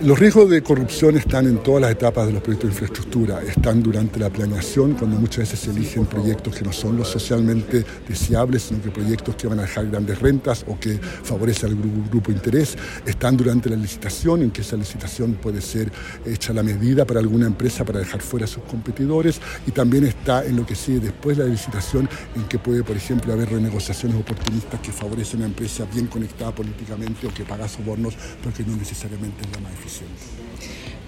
Los riesgos de corrupción están en todas las etapas de los proyectos de infraestructura. Están durante la planeación, cuando muchas veces se eligen proyectos que no son los socialmente deseables, sino que proyectos que van a dejar grandes rentas o que favorecen al grupo, grupo interés. Están durante la licitación, en que esa licitación puede ser hecha la medida para alguna empresa para dejar fuera a sus competidores. Y también está en lo que sigue después de la licitación, en que puede, por ejemplo, haber renegociaciones oportunistas que favorecen a una empresa bien conectada políticamente o que paga sobornos, porque no necesariamente es la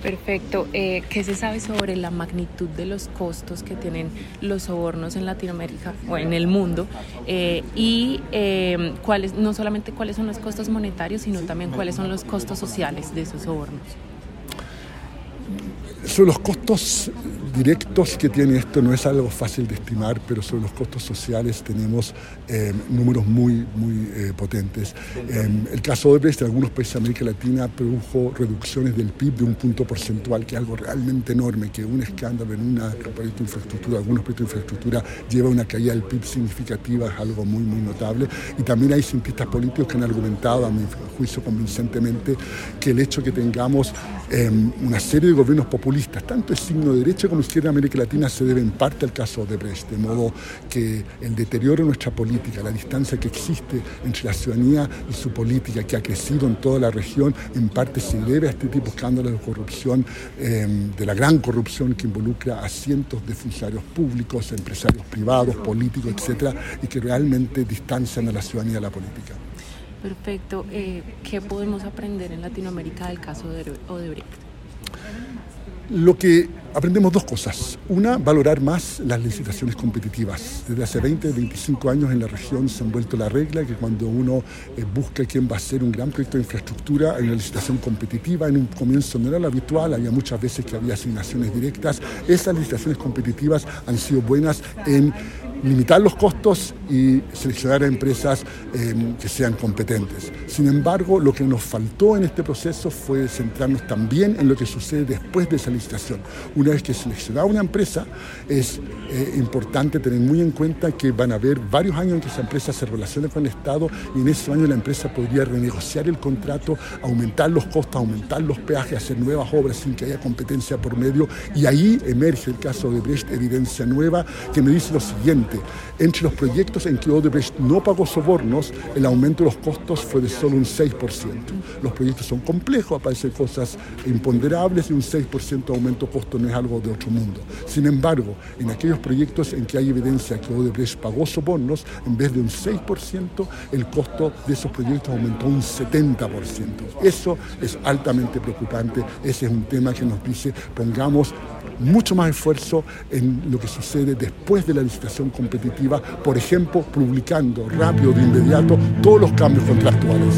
Perfecto. Eh, ¿Qué se sabe sobre la magnitud de los costos que tienen los sobornos en Latinoamérica o en el mundo? Eh, y eh, cuáles, no solamente cuáles son los costos monetarios, sino también cuáles son los costos sociales de esos sobornos. Los costos directos que tiene esto no es algo fácil de estimar, pero sobre los costos sociales tenemos eh, números muy, muy eh, potentes. Eh, el caso de en algunos países de América Latina produjo reducciones del PIB de un punto porcentual, que es algo realmente enorme, que un escándalo en una proyecto de infraestructura, algunos proyectos de infraestructura lleva una caída del PIB significativa, es algo muy, muy notable. Y también hay cientistas políticos que han argumentado, a mi juicio convincentemente, que el hecho que tengamos una serie de gobiernos populistas, tanto es signo de derecha como izquierda en América Latina se debe en parte al caso de Brecht, de modo que el deterioro de nuestra política, la distancia que existe entre la ciudadanía y su política, que ha crecido en toda la región, en parte se debe a este tipo de escándalos de corrupción, em, de la gran corrupción que involucra a cientos de funcionarios públicos, empresarios privados, políticos, etcétera, y que realmente distancian a la ciudadanía de la política. Perfecto. Eh, ¿Qué podemos aprender en Latinoamérica del caso de Odebrecht? Lo que aprendemos dos cosas. Una, valorar más las licitaciones competitivas. Desde hace 20, 25 años en la región se han vuelto la regla que cuando uno eh, busca quién va a hacer un gran proyecto de infraestructura, hay una licitación competitiva. En un comienzo no era lo habitual, había muchas veces que había asignaciones directas. Esas licitaciones competitivas han sido buenas en limitar los costos y seleccionar a empresas em, que sean competentes. Sin embargo, lo que nos faltó en este proceso fue centrarnos también en lo que sucede después de esa licitación. Una vez que seleccionada una empresa, es eh, importante tener muy en cuenta que van a haber varios años en que esa empresa se relacione con el Estado y en ese año la empresa podría renegociar el contrato, aumentar los costos, aumentar los peajes, hacer nuevas obras sin que haya competencia por medio. Y ahí emerge el caso de Brecht, evidencia nueva, que me dice lo siguiente entre los proyectos en que Odebrecht no pagó sobornos, el aumento de los costos fue de solo un 6%. Los proyectos son complejos, aparecen cosas imponderables y un 6% de aumento de costo no es algo de otro mundo. Sin embargo, en aquellos proyectos en que hay evidencia que Odebrecht pagó sobornos, en vez de un 6%, el costo de esos proyectos aumentó un 70%. Eso es altamente preocupante, ese es un tema que nos dice pongamos mucho más esfuerzo en lo que sucede después de la licitación competitiva, por ejemplo, publicando rápido, de inmediato, todos los cambios contractuales.